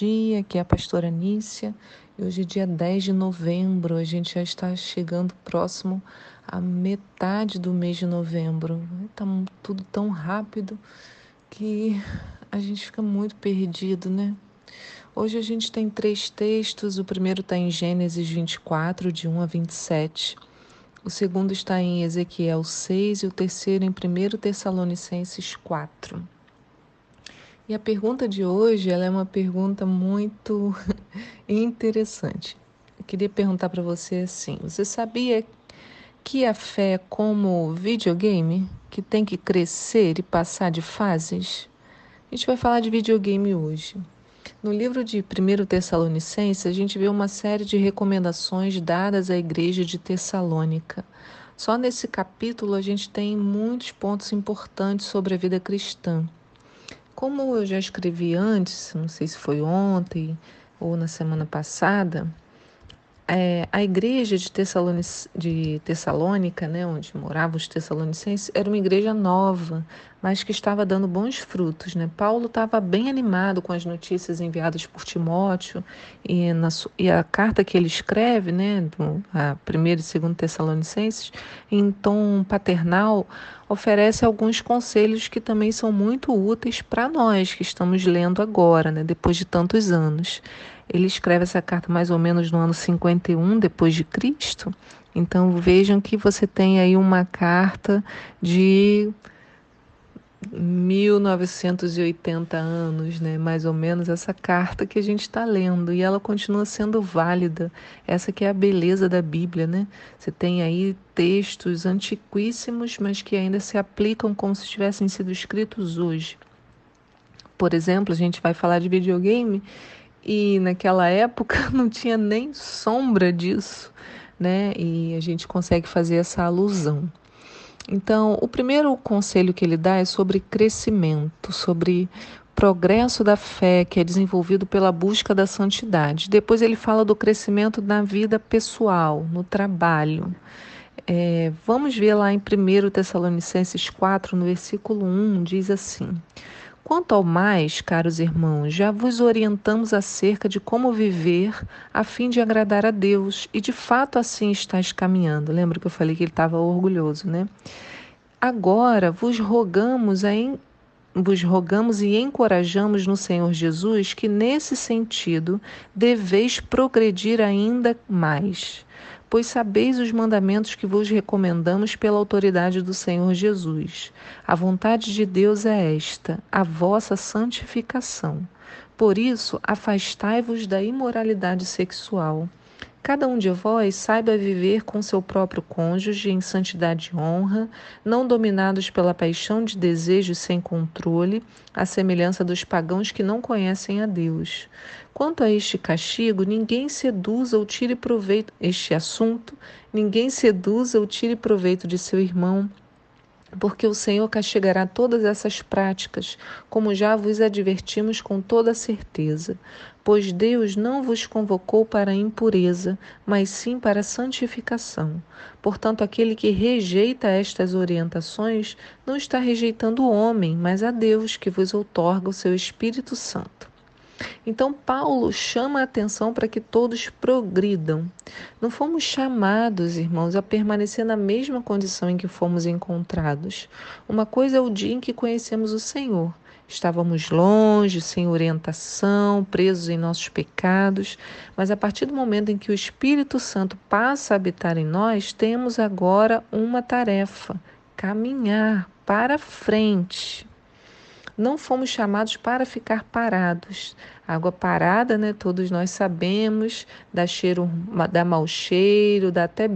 dia. Aqui é a pastora Nícia. E hoje é dia 10 de novembro. A gente já está chegando próximo à metade do mês de novembro. Está tudo tão rápido que a gente fica muito perdido, né? Hoje a gente tem três textos. O primeiro está em Gênesis 24, de 1 a 27. O segundo está em Ezequiel 6 e o terceiro em 1 Tessalonicenses 4. E a pergunta de hoje ela é uma pergunta muito interessante. Eu queria perguntar para você assim: você sabia que a fé é como videogame que tem que crescer e passar de fases? A gente vai falar de videogame hoje. No livro de 1 Tessalonicenses, a gente vê uma série de recomendações dadas à igreja de Tessalônica. Só nesse capítulo a gente tem muitos pontos importantes sobre a vida cristã. Como eu já escrevi antes, não sei se foi ontem ou na semana passada, é, a igreja de, de Tessalônica, né, onde moravam os tessalonicenses, era uma igreja nova, mas que estava dando bons frutos. Né? Paulo estava bem animado com as notícias enviadas por Timóteo e, na, e a carta que ele escreve, né, do, a primeira e segunda Tessalonicenses, em tom paternal, oferece alguns conselhos que também são muito úteis para nós que estamos lendo agora, né, depois de tantos anos. Ele escreve essa carta mais ou menos no ano 51 depois de Cristo. Então vejam que você tem aí uma carta de 1980 anos, né? Mais ou menos essa carta que a gente está lendo e ela continua sendo válida. Essa que é a beleza da Bíblia, né? Você tem aí textos antiquíssimos, mas que ainda se aplicam como se tivessem sido escritos hoje. Por exemplo, a gente vai falar de videogame e naquela época não tinha nem sombra disso, né? E a gente consegue fazer essa alusão. Então, o primeiro conselho que ele dá é sobre crescimento, sobre progresso da fé que é desenvolvido pela busca da santidade. Depois ele fala do crescimento na vida pessoal, no trabalho. É, vamos ver lá em 1 Tessalonicenses 4, no versículo 1, diz assim: Quanto ao mais, caros irmãos, já vos orientamos acerca de como viver a fim de agradar a Deus, e de fato assim estás caminhando. Lembra que eu falei que ele estava orgulhoso, né? Agora vos rogamos a vos rogamos e encorajamos no Senhor Jesus que nesse sentido deveis progredir ainda mais pois sabeis os mandamentos que vos recomendamos pela autoridade do Senhor Jesus. A vontade de Deus é esta, a vossa santificação. Por isso, afastai-vos da imoralidade sexual. Cada um de vós saiba viver com seu próprio cônjuge em santidade e honra, não dominados pela paixão de desejos sem controle, à semelhança dos pagãos que não conhecem a Deus. Quanto a este castigo, ninguém seduza ou tire proveito este assunto, ninguém seduza ou tire proveito de seu irmão, porque o Senhor castigará todas essas práticas, como já vos advertimos com toda certeza. Pois Deus não vos convocou para a impureza, mas sim para a santificação. Portanto, aquele que rejeita estas orientações não está rejeitando o homem, mas a Deus, que vos outorga o seu Espírito Santo. Então, Paulo chama a atenção para que todos progridam. Não fomos chamados, irmãos, a permanecer na mesma condição em que fomos encontrados. Uma coisa é o dia em que conhecemos o Senhor. Estávamos longe, sem orientação, presos em nossos pecados, mas a partir do momento em que o Espírito Santo passa a habitar em nós, temos agora uma tarefa: caminhar para frente. Não fomos chamados para ficar parados. Água parada, né? Todos nós sabemos, dá cheiro, dá mau cheiro, dá até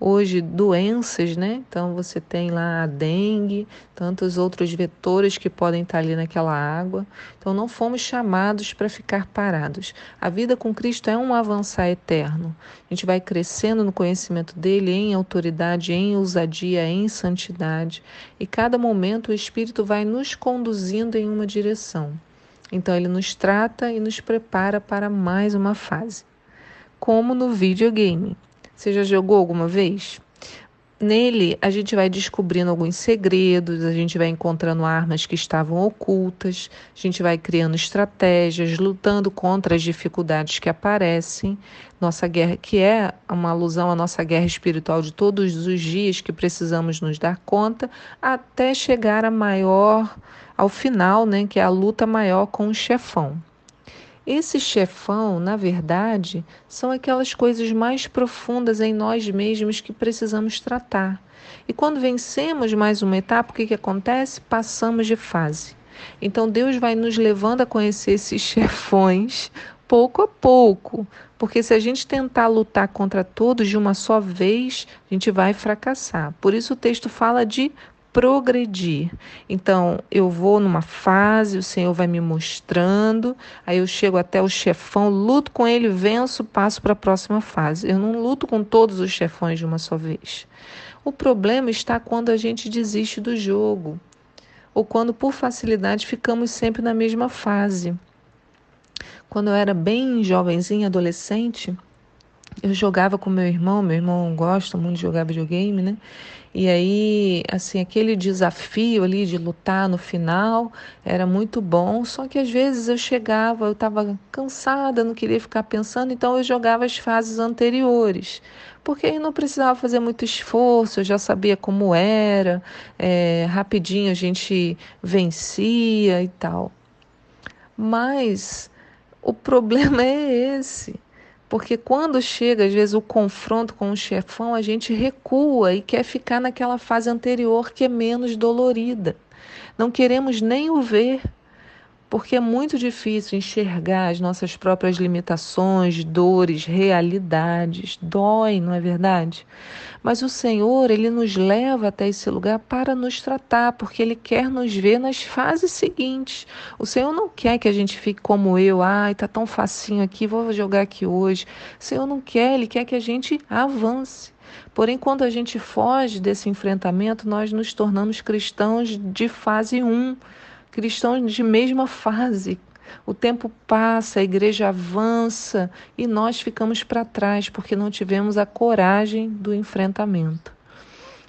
hoje doenças, né? Então você tem lá a dengue, tantos outros vetores que podem estar ali naquela água. Então não fomos chamados para ficar parados. A vida com Cristo é um avançar eterno. A gente vai crescendo no conhecimento dele, em autoridade, em ousadia, em santidade, e cada momento o Espírito vai nos conduzindo em uma direção. Então ele nos trata e nos prepara para mais uma fase. Como no videogame. Você já jogou alguma vez? Nele, a gente vai descobrindo alguns segredos, a gente vai encontrando armas que estavam ocultas, a gente vai criando estratégias, lutando contra as dificuldades que aparecem. Nossa guerra, que é uma alusão à nossa guerra espiritual de todos os dias que precisamos nos dar conta, até chegar a maior, ao final, né, que é a luta maior com o chefão. Esse chefão, na verdade, são aquelas coisas mais profundas em nós mesmos que precisamos tratar. E quando vencemos mais uma etapa, o que, que acontece? Passamos de fase. Então Deus vai nos levando a conhecer esses chefões pouco a pouco, porque se a gente tentar lutar contra todos de uma só vez, a gente vai fracassar. Por isso o texto fala de progredir. Então, eu vou numa fase, o Senhor vai me mostrando, aí eu chego até o chefão, luto com ele, venço, passo para a próxima fase. Eu não luto com todos os chefões de uma só vez. O problema está quando a gente desiste do jogo, ou quando por facilidade ficamos sempre na mesma fase. Quando eu era bem jovenzinha, adolescente, eu jogava com meu irmão, meu irmão gosta muito de jogar videogame, né? E aí, assim, aquele desafio ali de lutar no final era muito bom, só que às vezes eu chegava, eu estava cansada, não queria ficar pensando, então eu jogava as fases anteriores, porque aí não precisava fazer muito esforço, eu já sabia como era, é, rapidinho a gente vencia e tal. Mas o problema é esse porque quando chega, às vezes, o confronto com o chefão, a gente recua e quer ficar naquela fase anterior que é menos dolorida. Não queremos nem o ver, porque é muito difícil enxergar as nossas próprias limitações, dores, realidades. Dói, não é verdade? Mas o Senhor, ele nos leva até esse lugar para nos tratar, porque ele quer nos ver nas fases seguintes. O Senhor não quer que a gente fique como eu, ai, tá tão facinho aqui, vou jogar aqui hoje. O Senhor não quer, ele quer que a gente avance. Porém, quando a gente foge desse enfrentamento, nós nos tornamos cristãos de fase 1 cristãos de mesma fase. O tempo passa, a igreja avança e nós ficamos para trás porque não tivemos a coragem do enfrentamento.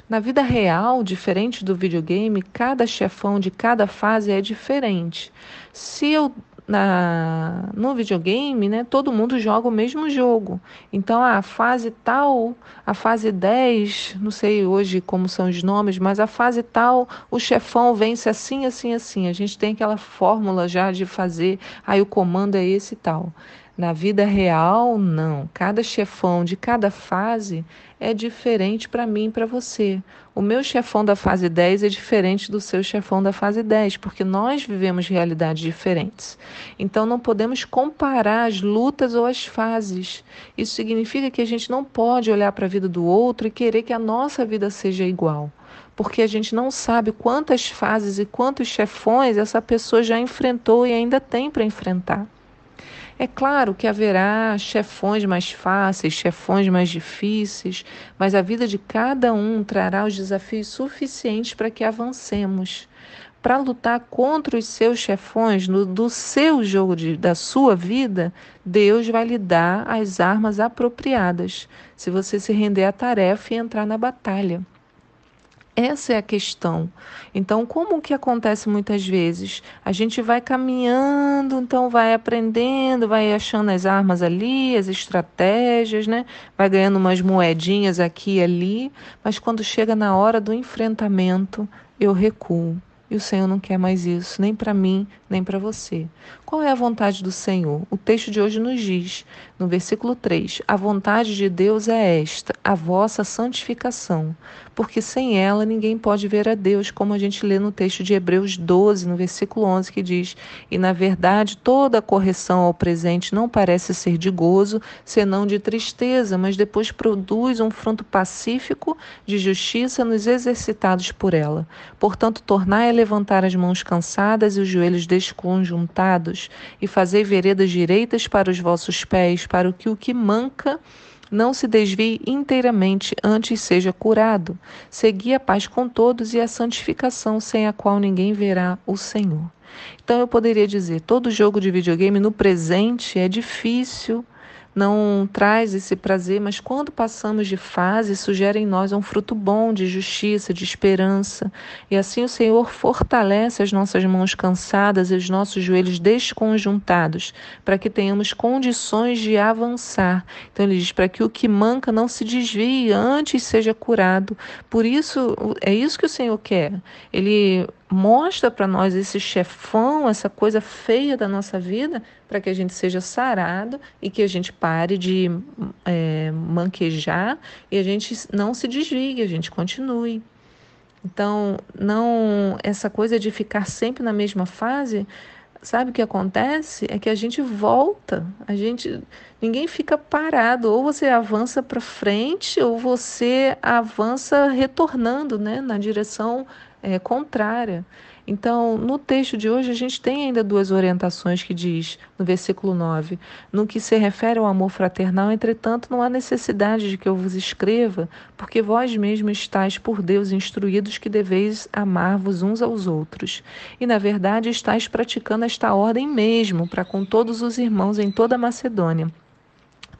Na vida real, diferente do videogame, cada chefão de cada fase é diferente. Se eu na, no videogame, né, todo mundo joga o mesmo jogo. Então, a fase tal, a fase 10, não sei hoje como são os nomes, mas a fase tal, o chefão vence assim, assim, assim. A gente tem aquela fórmula já de fazer, aí o comando é esse e tal. Na vida real, não. Cada chefão de cada fase é diferente para mim e para você. O meu chefão da fase 10 é diferente do seu chefão da fase 10, porque nós vivemos realidades diferentes. Então não podemos comparar as lutas ou as fases. Isso significa que a gente não pode olhar para a vida do outro e querer que a nossa vida seja igual porque a gente não sabe quantas fases e quantos chefões essa pessoa já enfrentou e ainda tem para enfrentar. É claro que haverá chefões mais fáceis, chefões mais difíceis, mas a vida de cada um trará os desafios suficientes para que avancemos. Para lutar contra os seus chefões no, do seu jogo de, da sua vida, Deus vai lhe dar as armas apropriadas, se você se render à tarefa e entrar na batalha. Essa é a questão. Então, como que acontece muitas vezes? A gente vai caminhando, então vai aprendendo, vai achando as armas ali, as estratégias, né? Vai ganhando umas moedinhas aqui e ali, mas quando chega na hora do enfrentamento, eu recuo. E o Senhor não quer mais isso, nem para mim, nem para você. Qual é a vontade do Senhor? O texto de hoje nos diz, no versículo 3: A vontade de Deus é esta, a vossa santificação, porque sem ela ninguém pode ver a Deus, como a gente lê no texto de Hebreus 12, no versículo 11, que diz: E na verdade toda correção ao presente não parece ser de gozo, senão de tristeza, mas depois produz um fruto pacífico de justiça nos exercitados por ela. Portanto, tornai a levantar as mãos cansadas e os joelhos desconjuntados, e fazei veredas direitas para os vossos pés, para que o que manca não se desvie inteiramente, antes seja curado. Segui a paz com todos e a santificação, sem a qual ninguém verá o Senhor. Então eu poderia dizer, todo jogo de videogame no presente é difícil, não traz esse prazer, mas quando passamos de fase, isso gera em nós um fruto bom de justiça, de esperança. E assim o Senhor fortalece as nossas mãos cansadas e os nossos joelhos desconjuntados, para que tenhamos condições de avançar. Então ele diz: para que o que manca não se desvie, antes seja curado. Por isso, é isso que o Senhor quer. Ele mostra para nós esse chefão, essa coisa feia da nossa vida, para que a gente seja sarado e que a gente pare de é, manquejar e a gente não se desvie, a gente continue. Então, não essa coisa de ficar sempre na mesma fase, sabe o que acontece? É que a gente volta, a gente ninguém fica parado, ou você avança para frente ou você avança retornando, né, na direção é, contrária. Então, no texto de hoje, a gente tem ainda duas orientações que diz, no versículo 9, no que se refere ao amor fraternal, entretanto, não há necessidade de que eu vos escreva, porque vós mesmos estáis por Deus instruídos que deveis amar-vos uns aos outros. E, na verdade, estáis praticando esta ordem mesmo para com todos os irmãos em toda a Macedônia.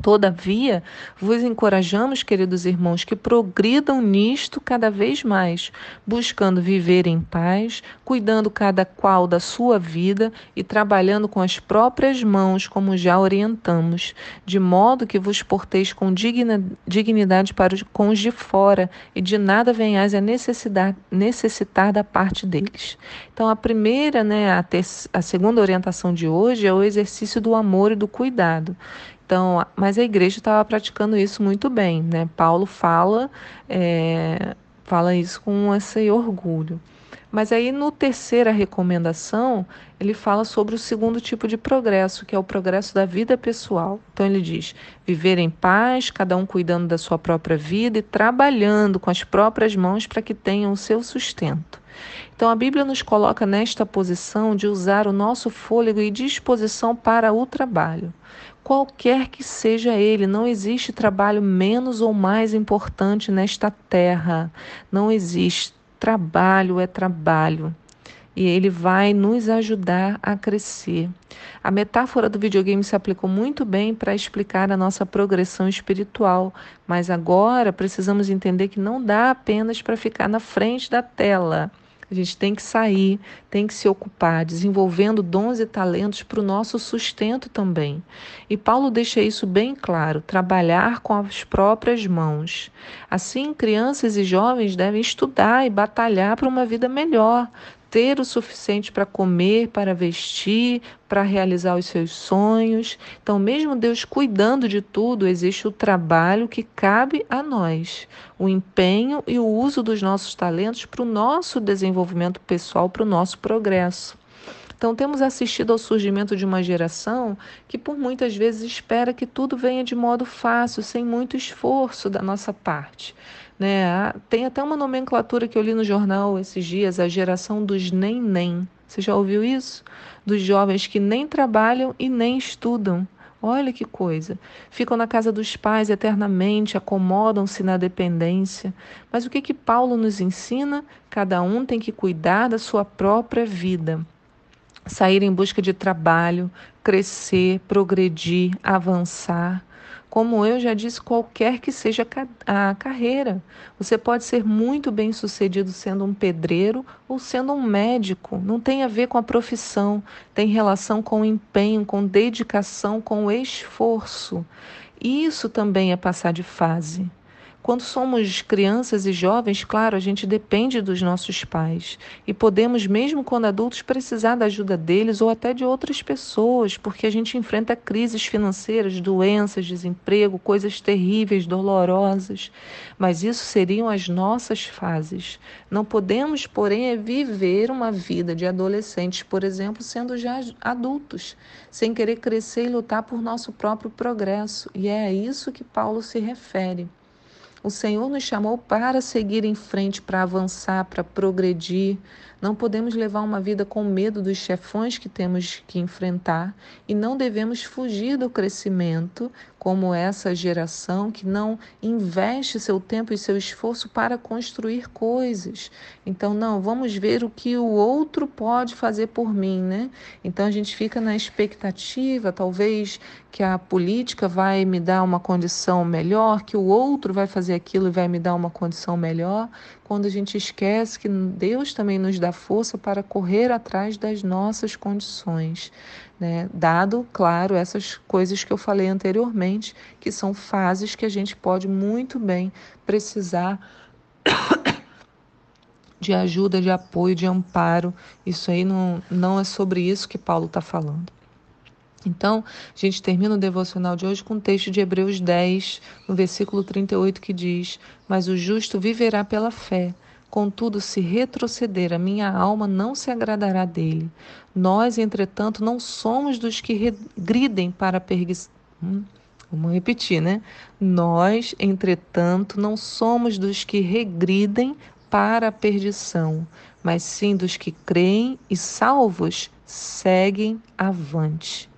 Todavia, vos encorajamos, queridos irmãos, que progridam nisto cada vez mais, buscando viver em paz, cuidando cada qual da sua vida e trabalhando com as próprias mãos, como já orientamos, de modo que vos porteis com digna, dignidade para os, com os de fora e de nada venhais a necessitar, necessitar da parte deles. Então, a primeira, né, a, ter, a segunda orientação de hoje é o exercício do amor e do cuidado. Então, mas a igreja estava praticando isso muito bem, né? Paulo fala, é, fala isso com esse orgulho. Mas aí, no terceira recomendação, ele fala sobre o segundo tipo de progresso, que é o progresso da vida pessoal. Então, ele diz: viver em paz, cada um cuidando da sua própria vida e trabalhando com as próprias mãos para que tenham o seu sustento. Então, a Bíblia nos coloca nesta posição de usar o nosso fôlego e disposição para o trabalho qualquer que seja ele. Não existe trabalho menos ou mais importante nesta terra. Não existe. Trabalho é trabalho. E ele vai nos ajudar a crescer. A metáfora do videogame se aplicou muito bem para explicar a nossa progressão espiritual, mas agora precisamos entender que não dá apenas para ficar na frente da tela. A gente tem que sair, tem que se ocupar, desenvolvendo dons e talentos para o nosso sustento também. E Paulo deixa isso bem claro: trabalhar com as próprias mãos. Assim, crianças e jovens devem estudar e batalhar para uma vida melhor, ter o suficiente para comer, para vestir, para realizar os seus sonhos. Então, mesmo Deus cuidando de tudo, existe o trabalho que cabe a nós, o empenho e o uso dos nossos talentos para o nosso desenvolvimento pessoal, para o nosso progresso. Então, temos assistido ao surgimento de uma geração que, por muitas vezes, espera que tudo venha de modo fácil, sem muito esforço da nossa parte. Né? Tem até uma nomenclatura que eu li no jornal esses dias, a geração dos nem-nem. Você já ouviu isso? Dos jovens que nem trabalham e nem estudam. Olha que coisa. Ficam na casa dos pais eternamente, acomodam-se na dependência. Mas o que que Paulo nos ensina? Cada um tem que cuidar da sua própria vida. Sair em busca de trabalho, crescer, progredir, avançar. Como eu já disse, qualquer que seja a carreira, você pode ser muito bem sucedido sendo um pedreiro ou sendo um médico. Não tem a ver com a profissão, tem relação com o empenho, com dedicação, com esforço. Isso também é passar de fase. Quando somos crianças e jovens, claro, a gente depende dos nossos pais e podemos, mesmo quando adultos, precisar da ajuda deles ou até de outras pessoas, porque a gente enfrenta crises financeiras, doenças, desemprego, coisas terríveis, dolorosas. Mas isso seriam as nossas fases. Não podemos, porém, viver uma vida de adolescentes, por exemplo, sendo já adultos, sem querer crescer e lutar por nosso próprio progresso. E é a isso que Paulo se refere. O Senhor nos chamou para seguir em frente, para avançar, para progredir. Não podemos levar uma vida com medo dos chefões que temos que enfrentar e não devemos fugir do crescimento, como essa geração que não investe seu tempo e seu esforço para construir coisas. Então, não, vamos ver o que o outro pode fazer por mim, né? Então a gente fica na expectativa, talvez que a política vai me dar uma condição melhor, que o outro vai fazer aquilo vai me dar uma condição melhor, quando a gente esquece que Deus também nos dá força para correr atrás das nossas condições. Né? Dado, claro, essas coisas que eu falei anteriormente, que são fases que a gente pode muito bem precisar de ajuda, de apoio, de amparo. Isso aí não, não é sobre isso que Paulo está falando. Então, a gente termina o devocional de hoje com o texto de Hebreus 10, no versículo 38, que diz: Mas o justo viverá pela fé. Contudo, se retroceder, a minha alma não se agradará dele. Nós, entretanto, não somos dos que regridem para a perdição. Hum, vamos repetir, né? Nós, entretanto, não somos dos que regridem para a perdição, mas sim dos que creem e salvos seguem avante.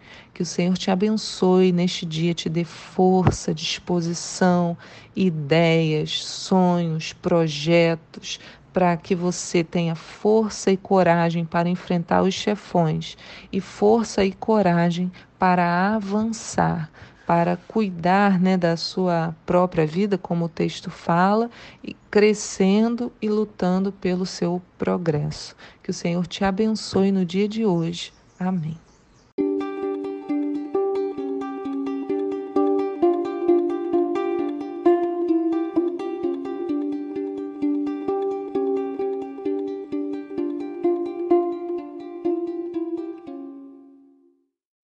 Que o Senhor te abençoe neste dia, te dê força, disposição, ideias, sonhos, projetos, para que você tenha força e coragem para enfrentar os chefões e força e coragem para avançar, para cuidar né, da sua própria vida, como o texto fala, e crescendo e lutando pelo seu progresso. Que o Senhor te abençoe no dia de hoje. Amém.